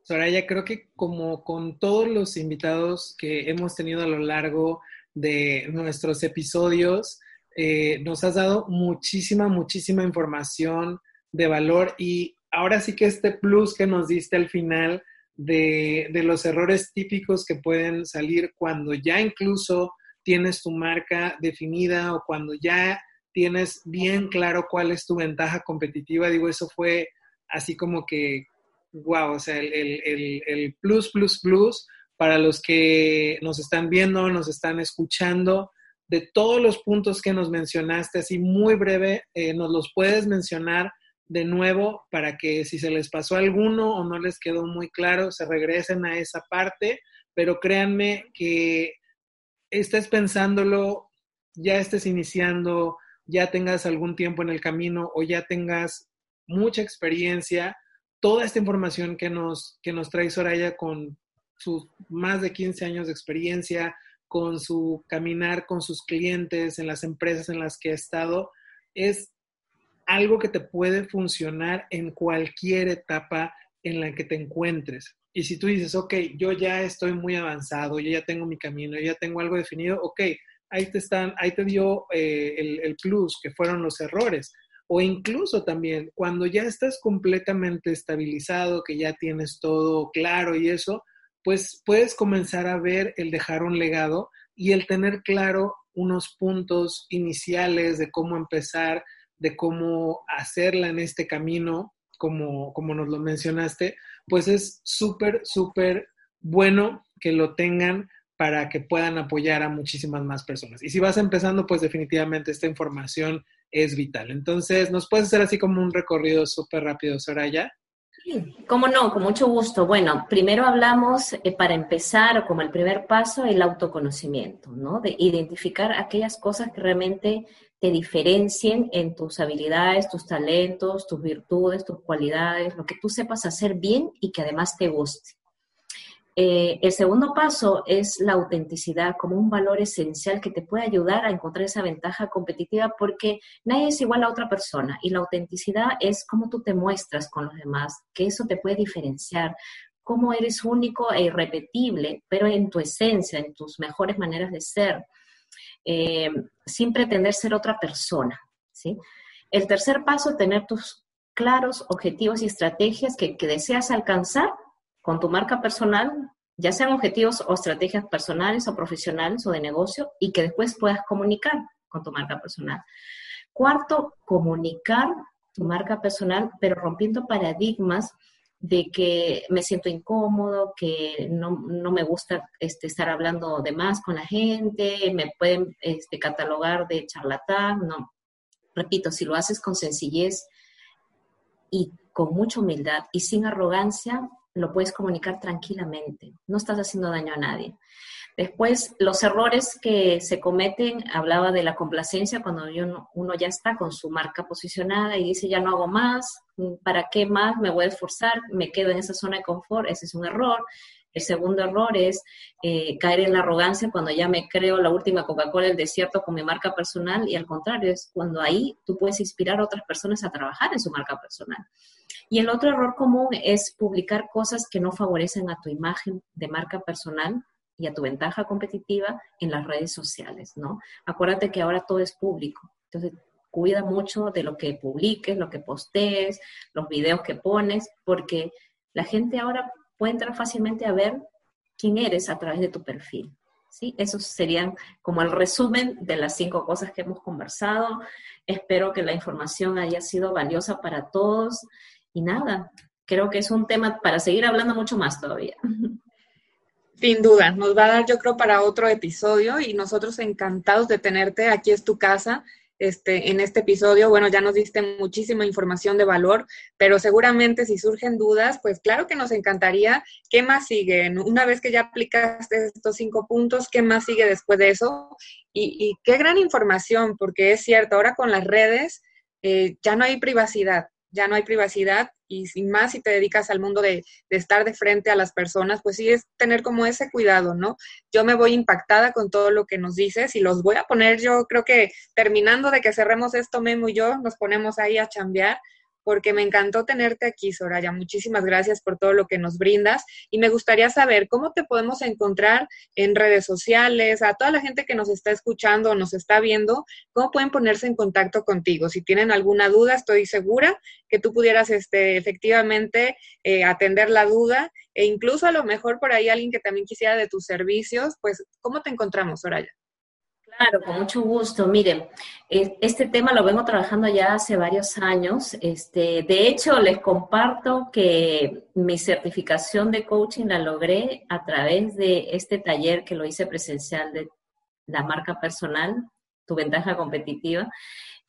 Soraya, creo que como con todos los invitados que hemos tenido a lo largo de nuestros episodios, eh, nos has dado muchísima, muchísima información de valor y ahora sí que este plus que nos diste al final de los errores típicos que pueden salir cuando ya incluso tienes tu marca definida o cuando ya tienes bien claro cuál es tu ventaja competitiva, digo, eso fue así como que, wow, o sea, el, plus, plus, plus para los que nos están viendo, nos están escuchando, de todos los puntos que nos mencionaste, así muy breve, eh, nos los puedes mencionar de nuevo para que si se les pasó alguno o no les quedó muy claro, se regresen a esa parte, pero créanme que estés pensándolo, ya estés iniciando, ya tengas algún tiempo en el camino o ya tengas mucha experiencia, toda esta información que nos, que nos trae Soraya con sus más de 15 años de experiencia, con su caminar con sus clientes en las empresas en las que ha estado, es algo que te puede funcionar en cualquier etapa en la que te encuentres. Y si tú dices, ok, yo ya estoy muy avanzado, yo ya tengo mi camino, yo ya tengo algo definido, ok, ahí te están, ahí te dio eh, el, el plus, que fueron los errores. O incluso también, cuando ya estás completamente estabilizado, que ya tienes todo claro y eso, pues puedes comenzar a ver el dejar un legado y el tener claro unos puntos iniciales de cómo empezar, de cómo hacerla en este camino, como, como nos lo mencionaste, pues es súper, súper bueno que lo tengan para que puedan apoyar a muchísimas más personas. Y si vas empezando, pues definitivamente esta información es vital. Entonces, ¿nos puedes hacer así como un recorrido súper rápido, Soraya? Cómo no, con mucho gusto. Bueno, primero hablamos eh, para empezar, como el primer paso, el autoconocimiento, ¿no? De identificar aquellas cosas que realmente te diferencien en tus habilidades, tus talentos, tus virtudes, tus cualidades, lo que tú sepas hacer bien y que además te guste. Eh, el segundo paso es la autenticidad como un valor esencial que te puede ayudar a encontrar esa ventaja competitiva porque nadie es igual a otra persona y la autenticidad es cómo tú te muestras con los demás, que eso te puede diferenciar, cómo eres único e irrepetible, pero en tu esencia, en tus mejores maneras de ser, eh, sin pretender ser otra persona. ¿sí? El tercer paso, tener tus claros objetivos y estrategias que, que deseas alcanzar con tu marca personal, ya sean objetivos o estrategias personales o profesionales o de negocio, y que después puedas comunicar con tu marca personal. Cuarto, comunicar tu marca personal, pero rompiendo paradigmas de que me siento incómodo, que no, me gusta este, estar hablando de más con la gente, me pueden este, catalogar de charlatán, no. Repito, si lo haces con sencillez y con mucha humildad y sin arrogancia, lo puedes comunicar tranquilamente, no estás haciendo daño a nadie. Después, los errores que se cometen, hablaba de la complacencia cuando uno ya está con su marca posicionada y dice, ya no hago más, ¿para qué más me voy a esforzar? Me quedo en esa zona de confort, ese es un error. El segundo error es eh, caer en la arrogancia cuando ya me creo la última Coca-Cola del desierto con mi marca personal y al contrario, es cuando ahí tú puedes inspirar a otras personas a trabajar en su marca personal. Y el otro error común es publicar cosas que no favorecen a tu imagen de marca personal y a tu ventaja competitiva en las redes sociales, ¿no? Acuérdate que ahora todo es público. Entonces, cuida mucho de lo que publiques, lo que postees, los videos que pones, porque la gente ahora puede entrar fácilmente a ver quién eres a través de tu perfil. ¿sí? Esos serían como el resumen de las cinco cosas que hemos conversado. Espero que la información haya sido valiosa para todos y nada, creo que es un tema para seguir hablando mucho más todavía. Sin duda, nos va a dar yo creo para otro episodio y nosotros encantados de tenerte, aquí es tu casa. Este, en este episodio, bueno, ya nos diste muchísima información de valor, pero seguramente si surgen dudas, pues claro que nos encantaría. ¿Qué más sigue? Una vez que ya aplicaste estos cinco puntos, ¿qué más sigue después de eso? Y, qué gran información, porque es cierto, ahora con las redes eh, ya no hay privacidad ya no hay privacidad y sin más si te dedicas al mundo de, de, estar de frente a las personas, pues sí es tener como ese cuidado, ¿no? Yo me voy impactada con todo lo que nos dices y los voy a poner, yo creo que terminando de que cerremos esto, Memo y yo, nos ponemos ahí a chambear porque me encantó tenerte aquí, Soraya. Muchísimas gracias por todo lo que nos brindas y me gustaría saber cómo te podemos encontrar en redes sociales, a toda la gente que nos está escuchando o nos está viendo, cómo pueden ponerse en contacto contigo. Si tienen alguna duda, estoy segura que tú pudieras este, efectivamente eh, atender la duda e incluso a lo mejor por ahí alguien que también quisiera de tus servicios, pues, ¿cómo te encontramos, Soraya? Claro, con mucho gusto. Miren, este tema lo vengo trabajando ya hace varios años. Este, de hecho, les comparto que mi certificación de coaching la logré a través de este taller que lo hice presencial de la marca personal, tu ventaja competitiva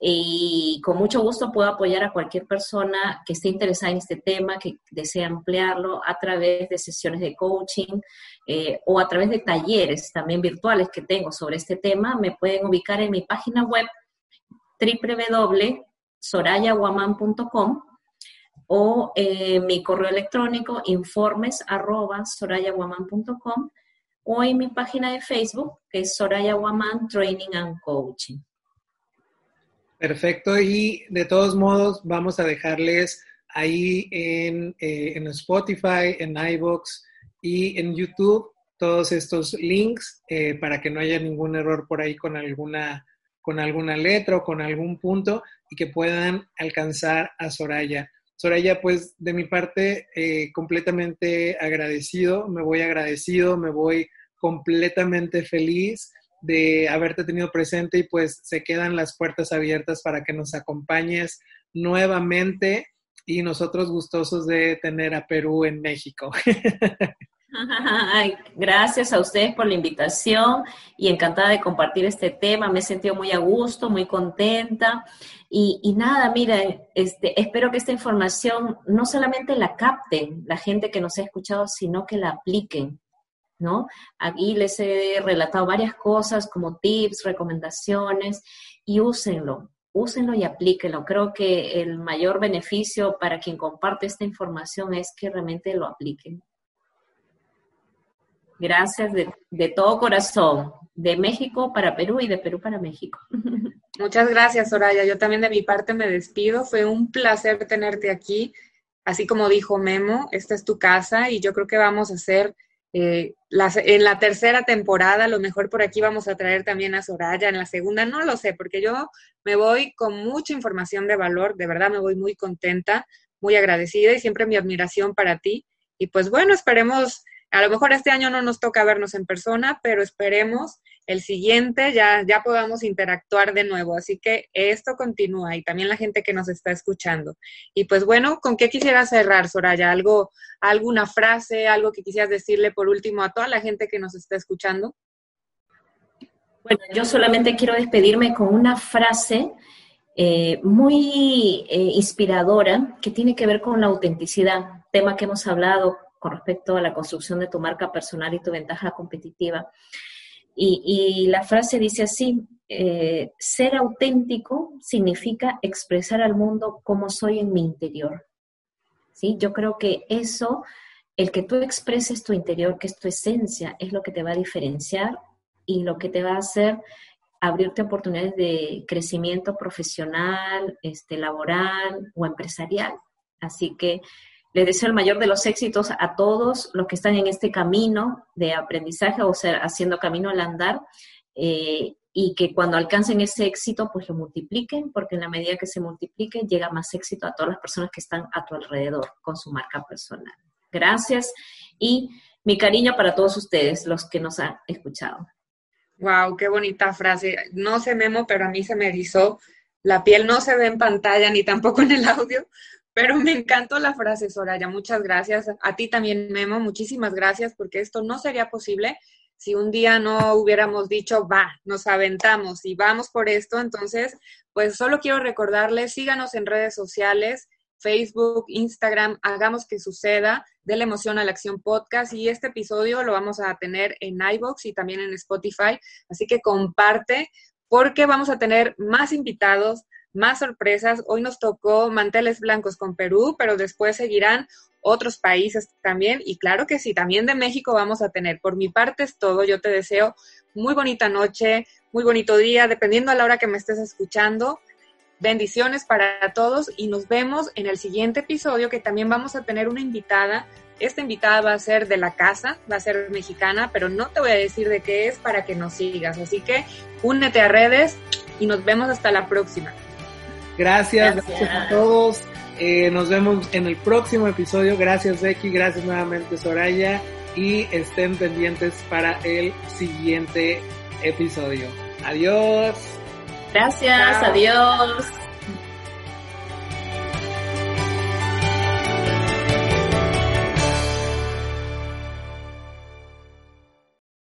y con mucho gusto puedo apoyar a cualquier persona que esté interesada en este tema, que desea ampliarlo a través de sesiones de coaching eh, o a través de talleres también virtuales que tengo sobre este tema. Me pueden ubicar en mi página web www.sorayaguaman.com o eh, mi correo electrónico informes arroba sorayaguaman.com o en mi página de Facebook que es Soraya Guaman Training and Coaching. Perfecto, y de todos modos vamos a dejarles ahí en, eh, en Spotify, en iBox y en YouTube todos estos links eh, para que no haya ningún error por ahí con alguna, con alguna letra o con algún punto y que puedan alcanzar a Soraya. Soraya, pues de mi parte, eh, completamente agradecido, me voy agradecido, me voy completamente feliz de haberte tenido presente y pues se quedan las puertas abiertas para que nos acompañes nuevamente y nosotros gustosos de tener a Perú en México. gracias a ustedes por la invitación y encantada de compartir este tema. Me he sentido muy a gusto, muy contenta. Y, nada, mira, este, espero que esta información no solamente la capten la gente que nos ha escuchado, sino que la apliquen ¿no? Aquí les he relatado varias cosas como tips, recomendaciones y úsenlo, úsenlo y aplíquenlo. Creo que el mayor beneficio para quien comparte esta información es que realmente lo apliquen. Gracias de, de todo corazón, de México para Perú y de Perú para México. Muchas gracias, Soraya. Yo también de mi parte me despido. Fue un placer tenerte aquí. Así como dijo Memo, esta es tu casa y yo creo que vamos a hacer eh, en la tercera temporada, a lo mejor por aquí vamos a traer también a Soraya, en la segunda, no lo sé, porque yo me voy con mucha información de valor, de verdad me voy muy contenta, muy agradecida y siempre mi admiración para ti. Y pues bueno, esperemos, a lo mejor este año no nos toca vernos en persona, pero esperemos el siguiente ya, ya podamos interactuar de nuevo. Así que esto continúa y también la gente que nos está escuchando. Y pues bueno, ¿con qué quisiera cerrar, Soraya? ¿Algo, alguna frase, algo que quisieras decirle por último a toda la gente que nos está escuchando? Bueno, yo solamente quiero despedirme con una frase eh, muy eh, inspiradora que tiene que ver con la autenticidad, tema que hemos hablado con respecto a la construcción de tu marca personal y tu ventaja competitiva. Y, la frase dice así, eh, ser auténtico significa expresar al mundo cómo soy en mi interior. ¿Sí? Yo creo que eso, el que tú expreses tu interior, que es tu esencia, es lo que te va a diferenciar y lo que te va a hacer abrirte oportunidades de crecimiento profesional, este, laboral o empresarial. Así que les deseo el mayor de los éxitos a todos los que están en este camino de aprendizaje o sea, haciendo camino al andar eh, y que cuando alcancen ese éxito pues lo multipliquen porque en la medida que se multiplique llega más éxito a todas las personas que están a tu alrededor con su marca personal. Gracias y mi cariño para todos ustedes, los que nos han escuchado. Wow, qué bonita frase. No se memo, pero a mí se me erizó. La piel no se ve en pantalla ni tampoco en el audio, pero me encantó la frase, Soraya. Muchas gracias. A ti también, Memo. Muchísimas gracias porque esto no sería posible si un día no hubiéramos dicho, va, nos aventamos y vamos por esto. Entonces, pues solo quiero recordarles, síganos en redes sociales, Facebook, Instagram, hagamos que suceda, de la emoción a la acción podcast y este episodio lo vamos a tener en iBox y también en Spotify, así que comparte porque vamos a tener más invitados, más sorpresas. Hoy nos tocó manteles blancos con Perú, pero después seguirán otros países también. Y claro que sí, también de México vamos a tener. Por mi parte es todo. Yo te deseo muy bonita noche, muy bonito día, dependiendo a la hora que me estés escuchando. Bendiciones para todos y nos vemos en el siguiente episodio que también vamos a tener una invitada. Esta invitada va a ser de la casa, va a ser mexicana, pero no te voy a decir de qué es para que nos sigas. Así que únete a redes y nos vemos hasta la próxima. Gracias, gracias, a todos. Eh, nos vemos en el próximo episodio. Gracias Becky, gracias nuevamente Soraya y estén pendientes para el siguiente episodio. Adiós. Gracias, adiós.